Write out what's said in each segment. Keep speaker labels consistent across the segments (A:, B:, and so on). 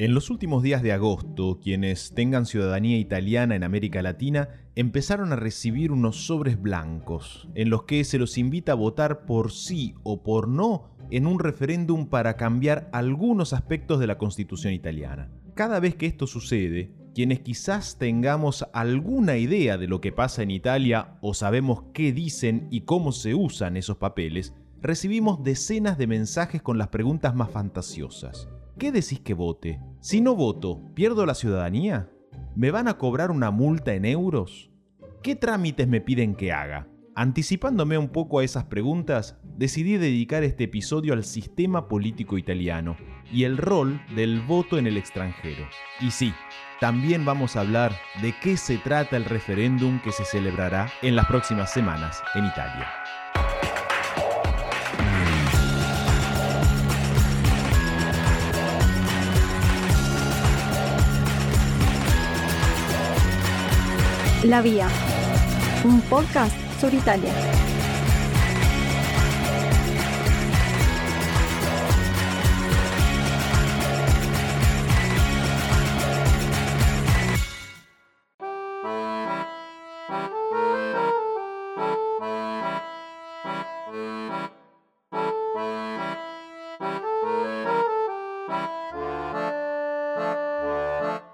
A: En los últimos días de agosto, quienes tengan ciudadanía italiana en América Latina empezaron a recibir unos sobres blancos, en los que se los invita a votar por sí o por no en un referéndum para cambiar algunos aspectos de la constitución italiana. Cada vez que esto sucede, quienes quizás tengamos alguna idea de lo que pasa en Italia o sabemos qué dicen y cómo se usan esos papeles, recibimos decenas de mensajes con las preguntas más fantasiosas. ¿Qué decís que vote? Si no voto, ¿pierdo la ciudadanía? ¿Me van a cobrar una multa en euros? ¿Qué trámites me piden que haga? Anticipándome un poco a esas preguntas, decidí dedicar este episodio al sistema político italiano y el rol del voto en el extranjero. Y sí, también vamos a hablar de qué se trata el referéndum que se celebrará en las próximas semanas en Italia.
B: La Vía, un podcast sobre Italia.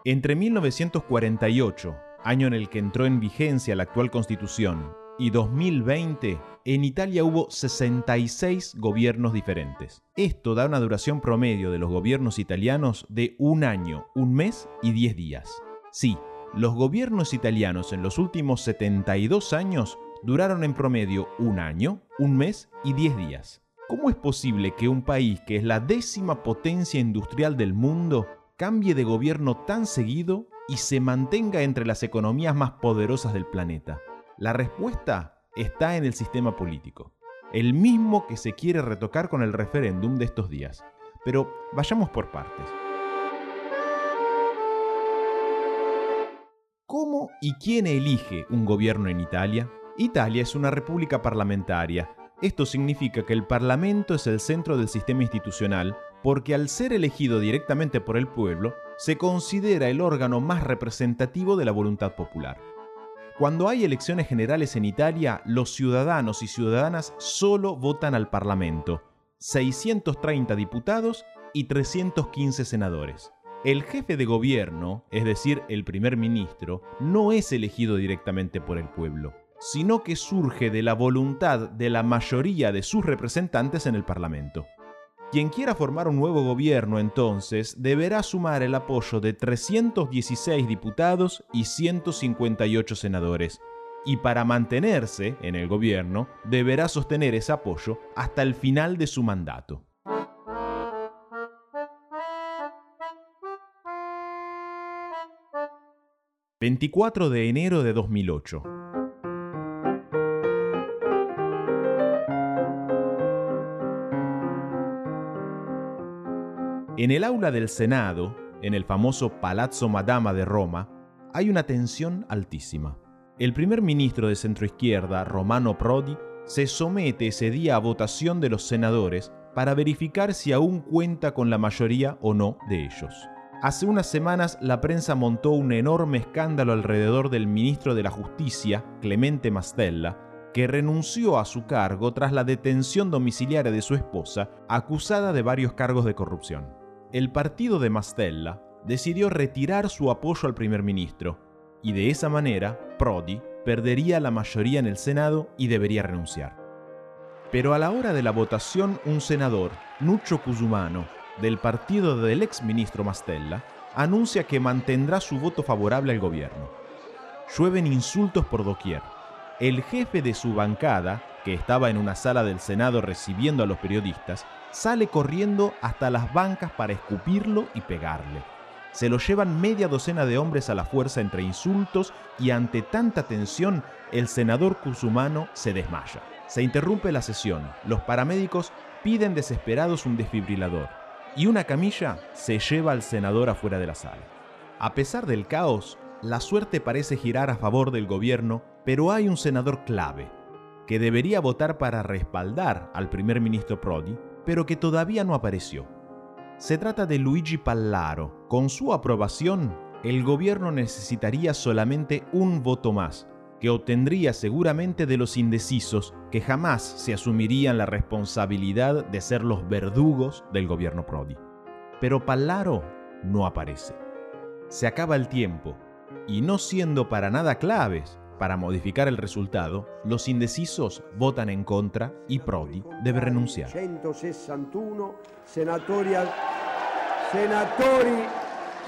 A: Entre 1948 año en el que entró en vigencia la actual constitución, y 2020, en Italia hubo 66 gobiernos diferentes. Esto da una duración promedio de los gobiernos italianos de un año, un mes y 10 días. Sí, los gobiernos italianos en los últimos 72 años duraron en promedio un año, un mes y 10 días. ¿Cómo es posible que un país que es la décima potencia industrial del mundo cambie de gobierno tan seguido y se mantenga entre las economías más poderosas del planeta? La respuesta está en el sistema político, el mismo que se quiere retocar con el referéndum de estos días. Pero vayamos por partes. ¿Cómo y quién elige un gobierno en Italia? Italia es una república parlamentaria. Esto significa que el Parlamento es el centro del sistema institucional porque al ser elegido directamente por el pueblo, se considera el órgano más representativo de la voluntad popular. Cuando hay elecciones generales en Italia, los ciudadanos y ciudadanas solo votan al Parlamento, 630 diputados y 315 senadores. El jefe de gobierno, es decir, el primer ministro, no es elegido directamente por el pueblo, sino que surge de la voluntad de la mayoría de sus representantes en el Parlamento. Quien quiera formar un nuevo gobierno entonces deberá sumar el apoyo de 316 diputados y 158 senadores. Y para mantenerse en el gobierno deberá sostener ese apoyo hasta el final de su mandato. ...24 de enero de 2008... En el aula del Senado, en el famoso Palazzo Madama de Roma, hay una tensión altísima. El primer ministro de centroizquierda, Romano Prodi, se somete ese día a votación de los senadores para verificar si aún cuenta con la mayoría o no de ellos. Hace unas semanas la prensa montó un enorme escándalo alrededor del ministro de la Justicia, Clemente Mastella, que renunció a su cargo tras la detención domiciliaria de su esposa, acusada de varios cargos de corrupción el partido de Mastella decidió retirar su apoyo al primer ministro, y de esa manera Prodi perdería la mayoría en el Senado y debería renunciar. Pero a la hora de la votación, un senador, Nuccio Cusumano, del partido del ex ministro Mastella, anuncia que mantendrá su voto favorable al gobierno. Llueven insultos por doquier. El jefe de su bancada, que estaba en una sala del Senado recibiendo a los periodistas, sale corriendo hasta las bancas para escupirlo y pegarle. Se lo llevan media docena de hombres a la fuerza entre insultos y ante tanta tensión el senador Cusumano se desmaya. Se interrumpe la sesión, los paramédicos piden desesperados un desfibrilador y una camilla se lleva al senador afuera de la sala. A pesar del caos, la suerte parece girar a favor del gobierno, pero hay un senador clave, que debería votar para respaldar al primer ministro Prodi, pero que todavía no apareció. Se trata de Luigi Pallaro. Con su aprobación, el gobierno necesitaría solamente un voto más, que obtendría seguramente de los indecisos que jamás se asumirían la responsabilidad de ser los verdugos del gobierno Prodi. Pero Pallaro no aparece. Se acaba el tiempo, y no siendo para nada claves para modificar el resultado, los indecisos votan en contra y Prodi debe renunciar.
C: 161 senatori, senatori,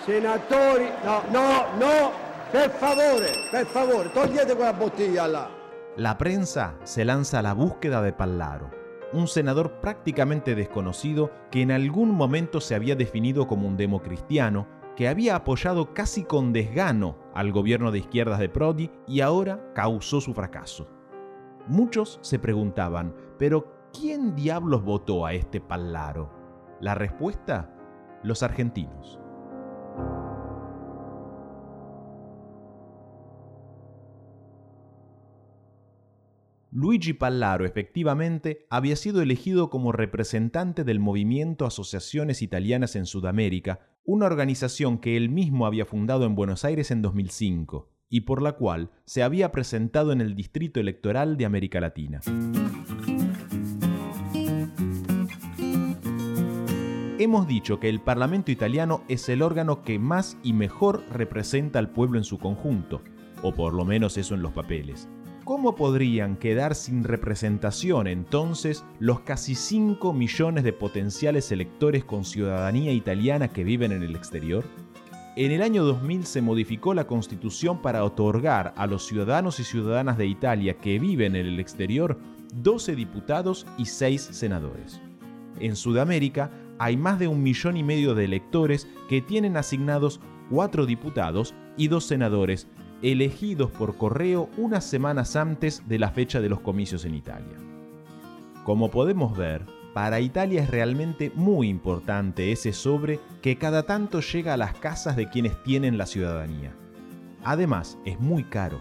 C: senatori, no, no, no, per favore, per favore, togliete quella bottiglia là.
A: La prensa se lanza a la búsqueda de Pallaro, un senador prácticamente desconocido que en algún momento se había definido como un democristiano que había apoyado casi con desgano al gobierno de izquierdas de Prodi y ahora causó su fracaso. Muchos se preguntaban, pero ¿quién diablos votó a este Pallaro? La respuesta, los argentinos. Luigi Pallaro efectivamente había sido elegido como representante del movimiento Asociaciones Italianas en Sudamérica, una organización que él mismo había fundado en Buenos Aires en 2005 y por la cual se había presentado en el Distrito Electoral de América Latina. Hemos dicho que el Parlamento italiano es el órgano que más y mejor representa al pueblo en su conjunto, o por lo menos eso en los papeles. ¿Cómo podrían quedar sin representación entonces los casi 5 millones de potenciales electores con ciudadanía italiana que viven en el exterior? En el año 2000 se modificó la constitución para otorgar a los ciudadanos y ciudadanas de Italia que viven en el exterior 12 diputados y 6 senadores. En Sudamérica hay más de un millón y medio de electores que tienen asignados 4 diputados y 2 senadores elegidos por correo unas semanas antes de la fecha de los comicios en Italia. Como podemos ver, para Italia es realmente muy importante ese sobre que cada tanto llega a las casas de quienes tienen la ciudadanía. Además, es muy caro.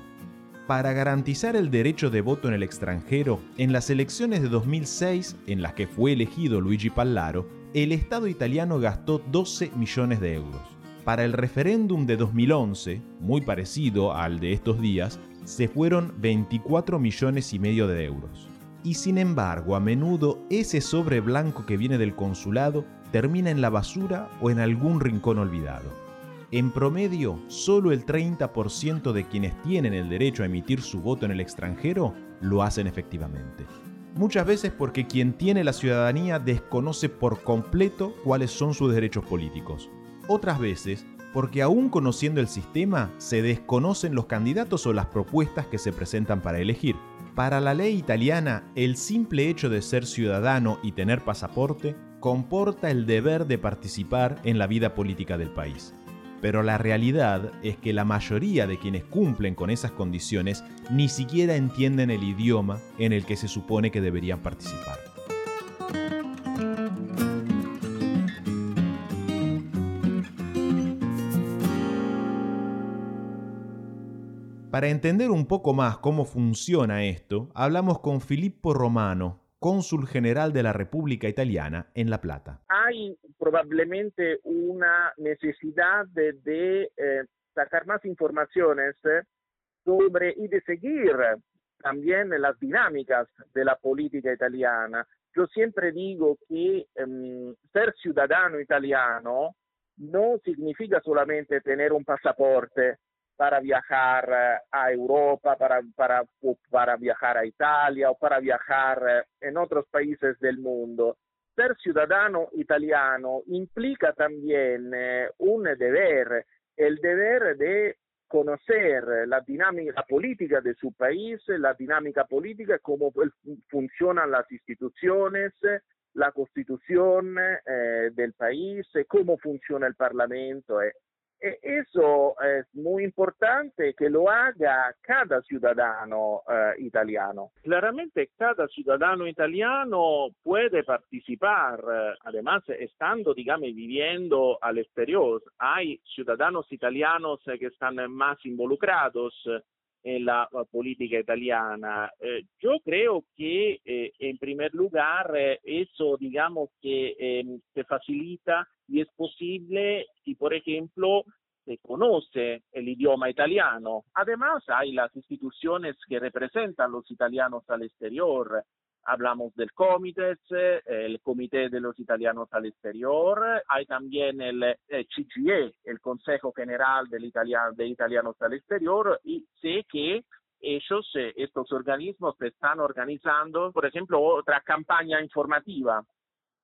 A: Para garantizar el derecho de voto en el extranjero, en las elecciones de 2006, en las que fue elegido Luigi Pallaro, el Estado italiano gastó 12 millones de euros. Para el referéndum de 2011, muy parecido al de estos días, se fueron 24 millones y medio de euros. Y sin embargo, a menudo ese sobre blanco que viene del consulado termina en la basura o en algún rincón olvidado. En promedio, solo el 30% de quienes tienen el derecho a emitir su voto en el extranjero lo hacen efectivamente. Muchas veces porque quien tiene la ciudadanía desconoce por completo cuáles son sus derechos políticos otras veces porque aún conociendo el sistema se desconocen los candidatos o las propuestas que se presentan para elegir. Para la ley italiana, el simple hecho de ser ciudadano y tener pasaporte comporta el deber de participar en la vida política del país. Pero la realidad es que la mayoría de quienes cumplen con esas condiciones ni siquiera entienden el idioma en el que se supone que deberían participar. Para entender un poco más cómo funciona esto, hablamos con Filippo Romano, cónsul general de la República Italiana en La Plata.
D: Hay probablemente una necesidad de, eh, sacar más informaciones eh, sobre y de seguir también las dinámicas de la política italiana. Yo siempre digo que em, ser ciudadano italiano no significa solamente tener un pasaporte, para viajar eh, a Europa, para, para, para viajar a Italia o para viajar eh, en otros países del mundo. Ser ciudadano italiano implica también eh, un deber, el deber de conocer la dinámica política de su país, la dinámica política, cómo funcionan las instituciones, la constitución del país, cómo funciona el parlamento. E eso es muy importante que lo haga cada ciudadano eh, italiano. Claramente cada ciudadano italiano puede participar, eh, además estando, digamos, viviendo al exterior. Hay ciudadanos italianos que están más involucrados en la política italiana. Eh, yo creo que, eh, en primer lugar, eh, eso, digamos, que se facilita y es posible si, por ejemplo, se conoce el idioma italiano. Además, hay las instituciones que representan los italianos al exterior. Hablamos del COMITES, el Comité de los Italianos al Exterior, hay también el CGE, el Consejo General del de Italianos al Exterior, y sé que ellos, eh, estos organismos, están organizando, por ejemplo, otra campaña informativa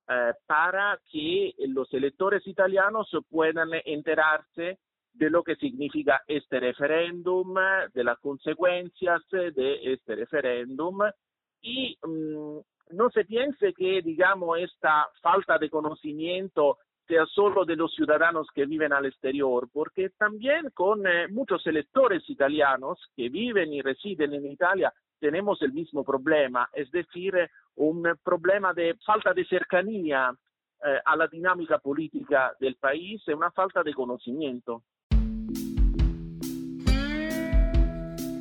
D: eh, para que los electores italianos puedan enterarse de lo que significa este referéndum, de las consecuencias de este referéndum. Y mm, no se piense que, digamos, esta falta de conocimiento sea solo de los ciudadanos que viven al exterior, porque también con eh, muchos electores italianos que viven y residen en Italia tenemos el mismo problema, es decir, un problema de falta de cercanía eh, a la dinámica política del país una falta de conocimiento.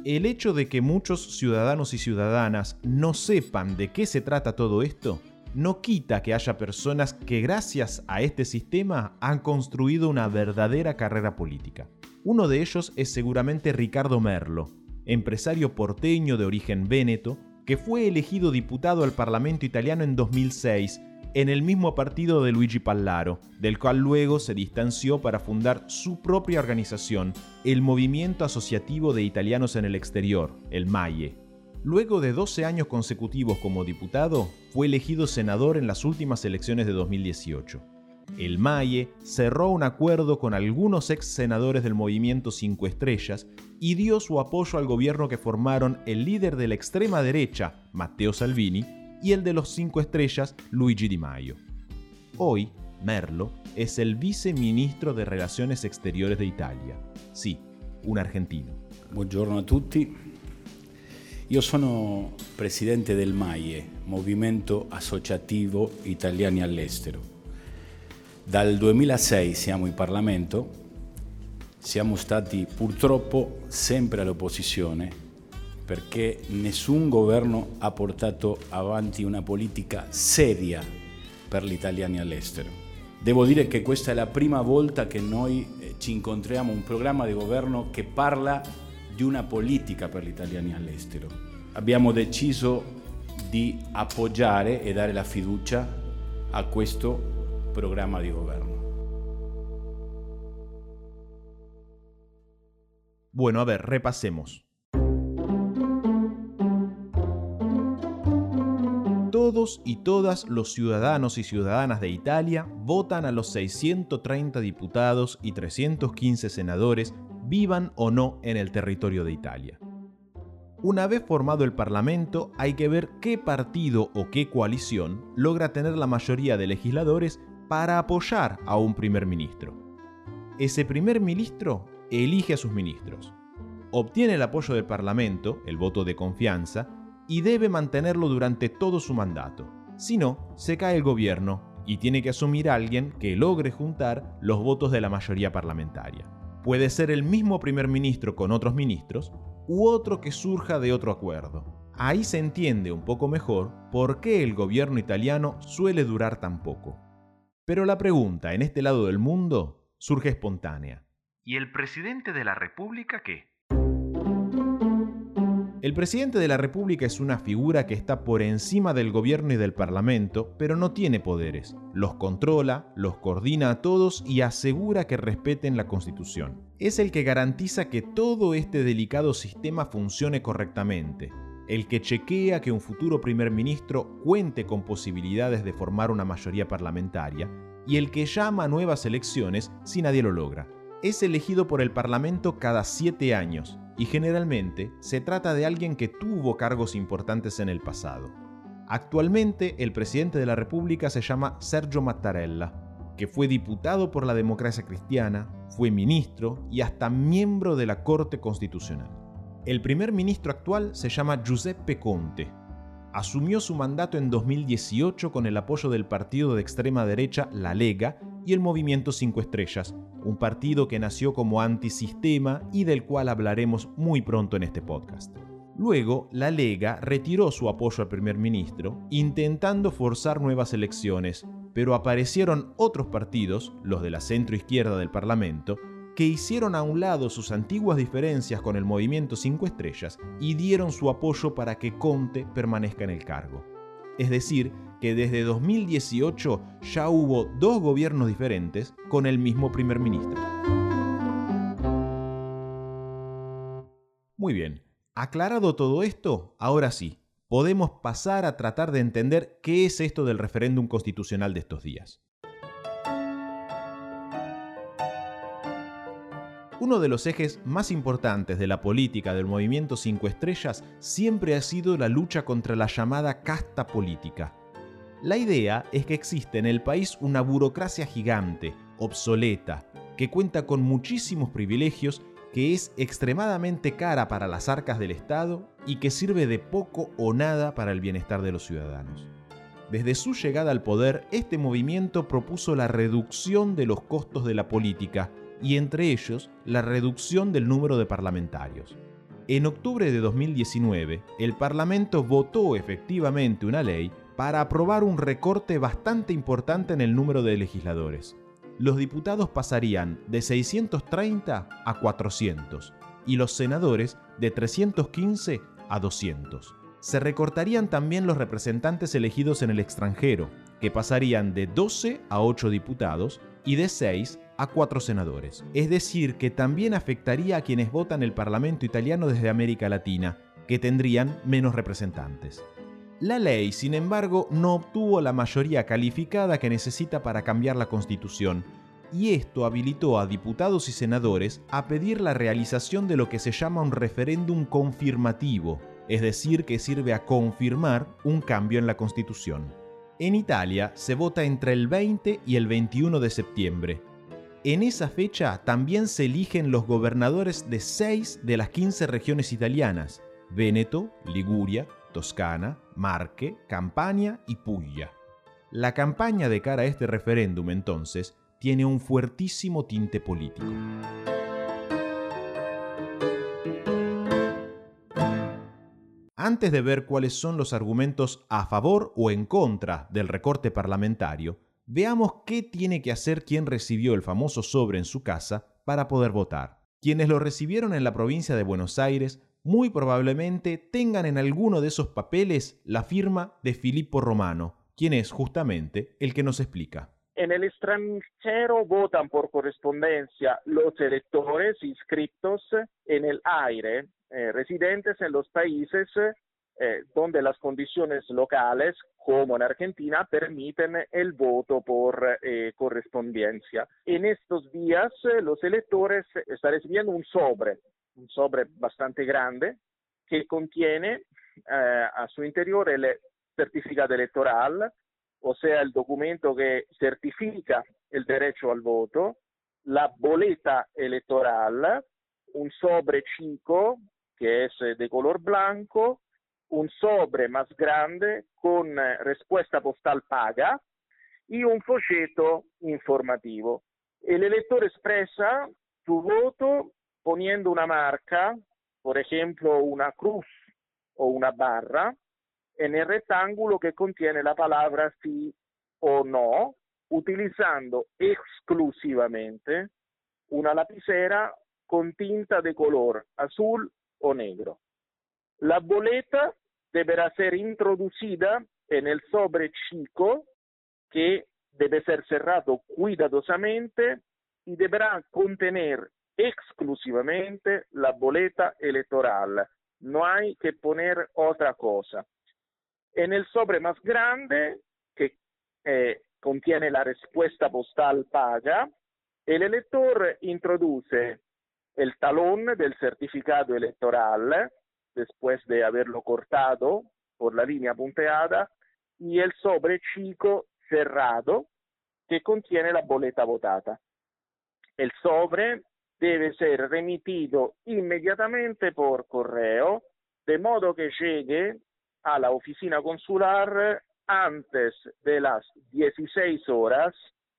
A: El hecho de que muchos ciudadanos y ciudadanas no sepan de qué se trata todo esto no quita que haya personas que gracias a este sistema han construido una verdadera carrera política. Uno de ellos es seguramente Ricardo Merlo, empresario porteño de origen véneto, que fue elegido diputado al Parlamento italiano en 2006 en el mismo partido de Luigi Pallaro, del cual luego se distanció para fundar su propia organización, el Movimiento Asociativo de Italianos en el Exterior, el MAIE. Luego de 12 años consecutivos como diputado, fue elegido senador en las últimas elecciones de 2018. El MAIE cerró un acuerdo con algunos ex senadores del movimiento Cinco Estrellas y dio su apoyo al gobierno que formaron el líder de la extrema derecha, Matteo Salvini, y el de los cinco estrellas, Luigi Di Maio. Hoy, Merlo es el viceministro de Relaciones Exteriores de Italia. Sí, un argentino.
E: Buongiorno a tutti. Io sono presidente del MAIE, Movimento Associativo Italiani all'Estero. Dal 2006 siamo in Parlamento, siamo stati purtroppo sempre all'opposizione perché nessun governo ha portato avanti una politica seria per gli italiani all'estero. Devo dire che questa è la prima volta che noi eh, ci incontriamo un programma di governo che parla di una politica per gli italiani all'estero. Abbiamo deciso di appoggiare e dare la fiducia a questo programma di governo.
A: Bueno, a ver, repasemos. todos y todas los ciudadanos y ciudadanas de Italia votan a los 630 diputados y 315 senadores, vivan o no en el territorio de Italia. Una vez formado el Parlamento, hay que ver qué partido o qué coalición logra tener la mayoría de legisladores para apoyar a un primer ministro. Ese primer ministro elige a sus ministros. Obtiene el apoyo del Parlamento, el voto de confianza, y debe mantenerlo durante todo su mandato. Si no, se cae el gobierno y tiene que asumir alguien que logre juntar los votos de la mayoría parlamentaria. Puede ser el mismo primer ministro con otros ministros u otro que surja de otro acuerdo. Ahí se entiende un poco mejor por qué el gobierno italiano suele durar tan poco. Pero la pregunta en este lado del mundo surge espontánea. ¿Y el presidente de la República qué? El presidente de la República es una figura que está por encima del gobierno y del parlamento, pero no tiene poderes. Los controla, los coordina a todos y asegura que respeten la Constitución. Es el que garantiza que todo este delicado sistema funcione correctamente, el que chequea que un futuro primer ministro cuente con posibilidades de formar una mayoría parlamentaria y el que llama a nuevas elecciones si nadie lo logra. Es elegido por el Parlamento cada siete años y generalmente se trata de alguien que tuvo cargos importantes en el pasado. Actualmente el presidente de la República se llama Sergio Mattarella, que fue diputado por la democracia cristiana, fue ministro y hasta miembro de la Corte Constitucional. El primer ministro actual se llama Giuseppe Conte. Asumió su mandato en 2018 con el apoyo del partido de extrema derecha La Lega y el Movimiento Cinco Estrellas, un partido que nació como antisistema y del cual hablaremos muy pronto en este podcast. Luego, la Lega retiró su apoyo al primer ministro, intentando forzar nuevas elecciones, pero aparecieron otros partidos, los de la centro izquierda del Parlamento, que hicieron a un lado sus antiguas diferencias con el movimiento Cinco Estrellas y dieron su apoyo para que Conte permanezca en el cargo. Es decir, que desde 2018 ya hubo dos gobiernos diferentes con el mismo primer ministro. Muy bien, aclarado todo esto, ahora sí, podemos pasar a tratar de entender qué es esto del referéndum constitucional de estos días. Uno de los ejes más importantes de la política del movimiento Cinco Estrellas siempre ha sido la lucha contra la llamada casta política. La idea es que existe en el país una burocracia gigante, obsoleta, que cuenta con muchísimos privilegios, que es extremadamente cara para las arcas del Estado y que sirve de poco o nada para el bienestar de los ciudadanos. Desde su llegada al poder, este movimiento propuso la reducción de los costos de la política, y entre ellos la reducción del número de parlamentarios. En octubre de 2019, el Parlamento votó efectivamente una ley para aprobar un recorte bastante importante en el número de legisladores. Los diputados pasarían de 630 a 400 y los senadores de 315 a 200. Se recortarían también los representantes elegidos en el extranjero, que pasarían de 12 a 8 diputados y de 6 a cuatro senadores. Es decir, que también afectaría a quienes votan el Parlamento italiano desde América Latina, que tendrían menos representantes. La ley, sin embargo, no obtuvo la mayoría calificada que necesita para cambiar la Constitución, y esto habilitó a diputados y senadores a pedir la realización de lo que se llama un referéndum confirmativo, es decir, que sirve a confirmar un cambio en la Constitución. En Italia se vota entre el 20 y el 21 de septiembre, en esa fecha también se eligen los gobernadores de seis de las 15 regiones italianas, Véneto, Liguria, Toscana, Marque, Campania y Puglia. La campaña de cara a este referéndum entonces tiene un fuertísimo tinte político. Antes de ver cuáles son los argumentos a favor o en contra del recorte parlamentario, Veamos qué tiene que hacer quien recibió el famoso sobre en su casa para poder votar. Quienes lo recibieron en la provincia de Buenos Aires muy probablemente tengan en alguno de esos papeles la firma de Filippo Romano, quien es justamente el que nos explica.
D: En el extranjero votan por correspondencia los electores inscritos en el aire, eh, residentes en los países eh, donde las condiciones locales, como en Argentina, permiten el voto por eh, correspondencia. En estos días eh, los electores están recibiendo un sobre, un sobre bastante grande, que contiene a su interior el certificado electoral, o sea, el documento que certifica el derecho al voto, la boleta electoral, un sobre chico que es de color blanco, un sobre más grande con eh, respuesta postal paga y un folleto informativo. El elector expresa su voto poniendo una marca, por ejemplo una cruz o una barra, en el rectángulo que contiene la palabra sí o no, utilizando exclusivamente una lapicera con tinta de color azul o negro. La boleta deberá ser introducida en el sobre chico que debe ser cerrado cuidadosamente y deberá contener exclusivamente la boleta electoral. No hay que poner otra cosa. En el sobre más grande, que eh, contiene la respuesta postal paga, el elector introduce el talón del certificado electoral, después de haberlo cortado por la línea punteada y el sobre chico cerrado que contiene la boleta votada. El sobre debe ser remitido inmediatamente por correo, de modo que llegue a la oficina consular antes de las 16 horas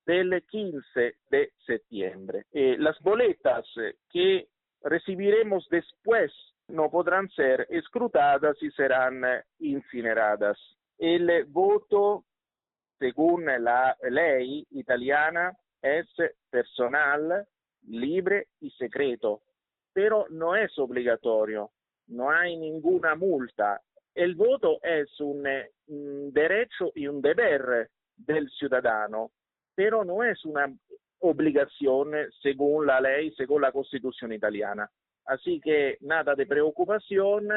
D: del 15 de septiembre. Eh, las boletas eh, que recibiremos después no podrán ser escrutadas y serán eh, incineradas. El voto, según la ley italiana, es personal, libre y secreto, pero no es obligatorio, no hay ninguna multa. El voto es un, un derecho y un deber del ciudadano pero no es una obligación según la ley, según la constitución italiana. Así que nada de preocupación,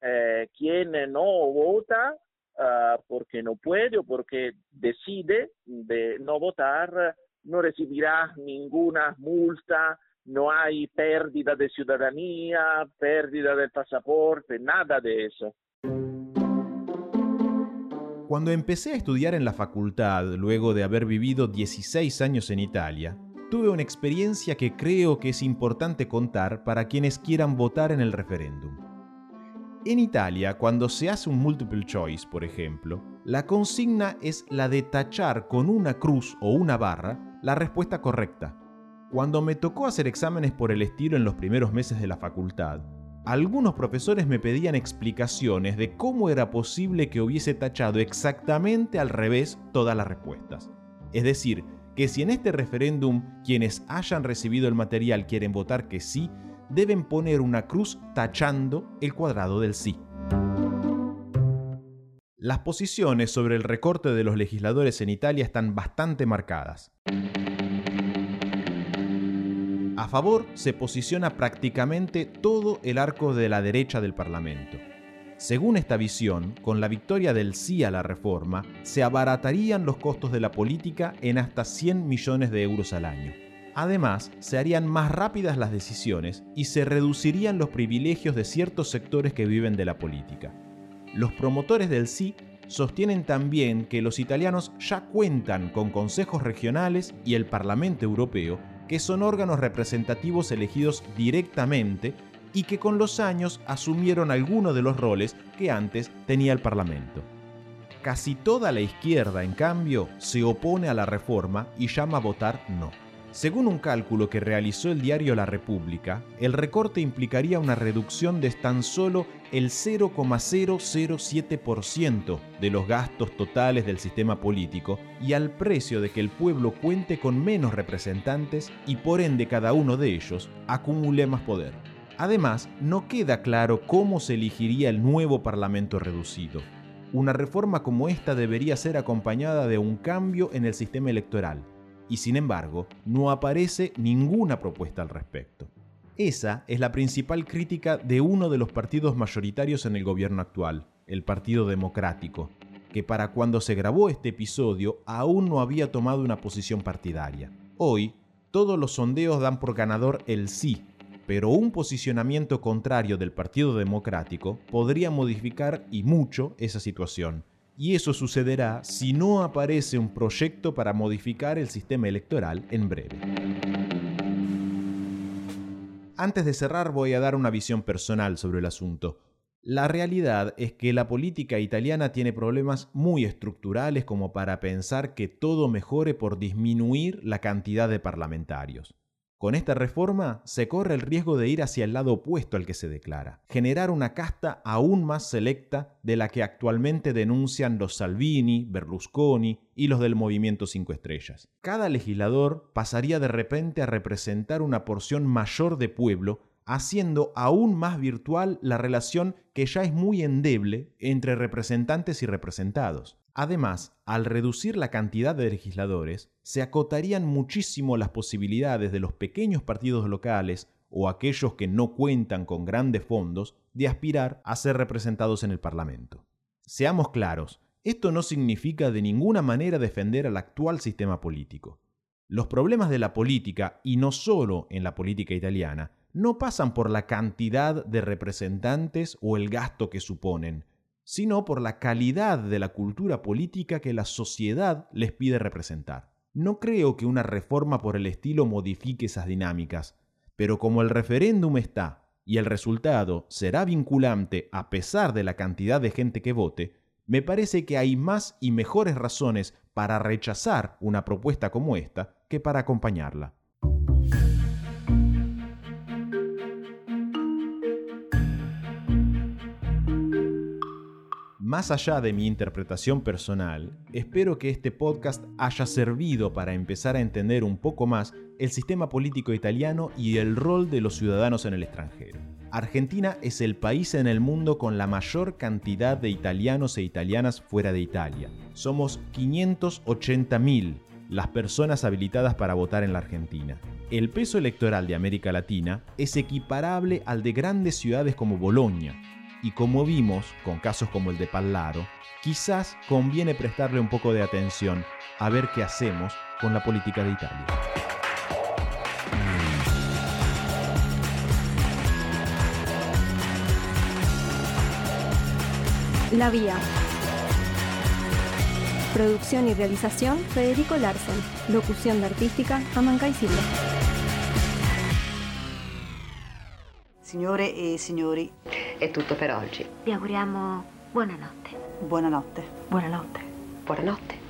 D: eh, quien no vota uh, porque no puede o porque decide de no votar no recibirá ninguna multa, no hay pérdida de ciudadanía, pérdida del pasaporte, nada de eso.
A: Cuando empecé a estudiar en la facultad, luego de haber vivido 16 años en Italia, tuve una experiencia que creo que es importante contar para quienes quieran votar en el referéndum. En Italia, cuando se hace un multiple choice, por ejemplo, la consigna es la de tachar con una cruz o una barra la respuesta correcta. Cuando me tocó hacer exámenes por el estilo en los primeros meses de la facultad, algunos profesores me pedían explicaciones de cómo era posible que hubiese tachado exactamente al revés todas las respuestas. Es decir, que si en este referéndum quienes hayan recibido el material quieren votar que sí, deben poner una cruz tachando el cuadrado del sí. Las posiciones sobre el recorte de los legisladores en Italia están bastante marcadas. A favor se posiciona prácticamente todo el arco de la derecha del Parlamento. Según esta visión, con la victoria del sí a la reforma, se abaratarían los costos de la política en hasta 100 millones de euros al año. Además, se harían más rápidas las decisiones y se reducirían los privilegios de ciertos sectores que viven de la política. Los promotores del sí sostienen también que los italianos ya cuentan con consejos regionales y el Parlamento Europeo que son órganos representativos elegidos directamente y que con los años asumieron algunos de los roles que antes tenía el Parlamento. Casi toda la izquierda, en cambio, se opone a la reforma y llama a votar no. Según un cálculo que realizó el diario La República, el recorte implicaría una reducción de tan solo el 0,007% de los gastos totales del sistema político y al precio de que el pueblo cuente con menos representantes y por ende cada uno de ellos acumule más poder. Además, no queda claro cómo se elegiría el nuevo Parlamento reducido. Una reforma como esta debería ser acompañada de un cambio en el sistema electoral, y sin embargo no aparece ninguna propuesta al respecto. Esa es la principal crítica de uno de los partidos mayoritarios en el gobierno actual, el Partido Democrático, que para cuando se grabó este episodio aún no había tomado una posición partidaria. Hoy, todos los sondeos dan por ganador el sí, pero un posicionamiento contrario del Partido Democrático podría modificar y mucho esa situación y eso sucederá si no aparece un proyecto para modificar el sistema electoral en breve. Antes de cerrar voy a dar una visión personal sobre el asunto. La realidad es que la política italiana tiene problemas muy estructurales como para pensar que todo mejore por disminuir la cantidad de parlamentarios. Con esta reforma se corre el riesgo de ir hacia el lado opuesto al que se declara, generar una casta aún más selecta de la que actualmente denuncian los Salvini, Berlusconi y los del movimiento 5 estrellas. Cada legislador pasaría de repente a representar una porción mayor de pueblo, haciendo aún más virtual la relación que ya es muy endeble entre representantes y representados. Además, al reducir la cantidad de legisladores, se acotarían muchísimo las posibilidades de los pequeños partidos locales o aquellos que no cuentan con grandes fondos de aspirar a ser representados en el Parlamento. Seamos claros, esto no significa de ninguna manera defender al actual sistema político. Los problemas de la política, y no solo en la política italiana, no pasan por la cantidad de representantes o el gasto que suponen, sino por la calidad de la cultura política que la sociedad les pide representar. No creo que una reforma por el estilo modifique esas dinámicas, pero como el referéndum está y el resultado será vinculante a pesar de la cantidad de gente que vote, Me parece que hay más y mejores razones para rechazar una propuesta como esta que para acompañarla. Más allá de mi interpretación personal, espero que este podcast haya servido para empezar a entender un poco más el sistema político italiano y el rol de los ciudadanos en el extranjero. Argentina es el país en el mundo con la mayor cantidad de italianos e italianas fuera de Italia. Somos 580.000 las personas habilitadas para votar en la Argentina. El peso electoral de América Latina es equiparable al de grandes ciudades como Bolonia, y como vimos con casos como el de Pallaro, quizás conviene prestarle un poco de atención a ver qué hacemos con la política de Italia.
B: La Vía. Producción y realización Federico Larsen. Locución de artística Amanca Silva.
F: Signore e signori,
G: È tutto per oggi.
H: Vi auguriamo buonanotte.
F: buonanotte.
H: Buonanotte.
G: Buonanotte.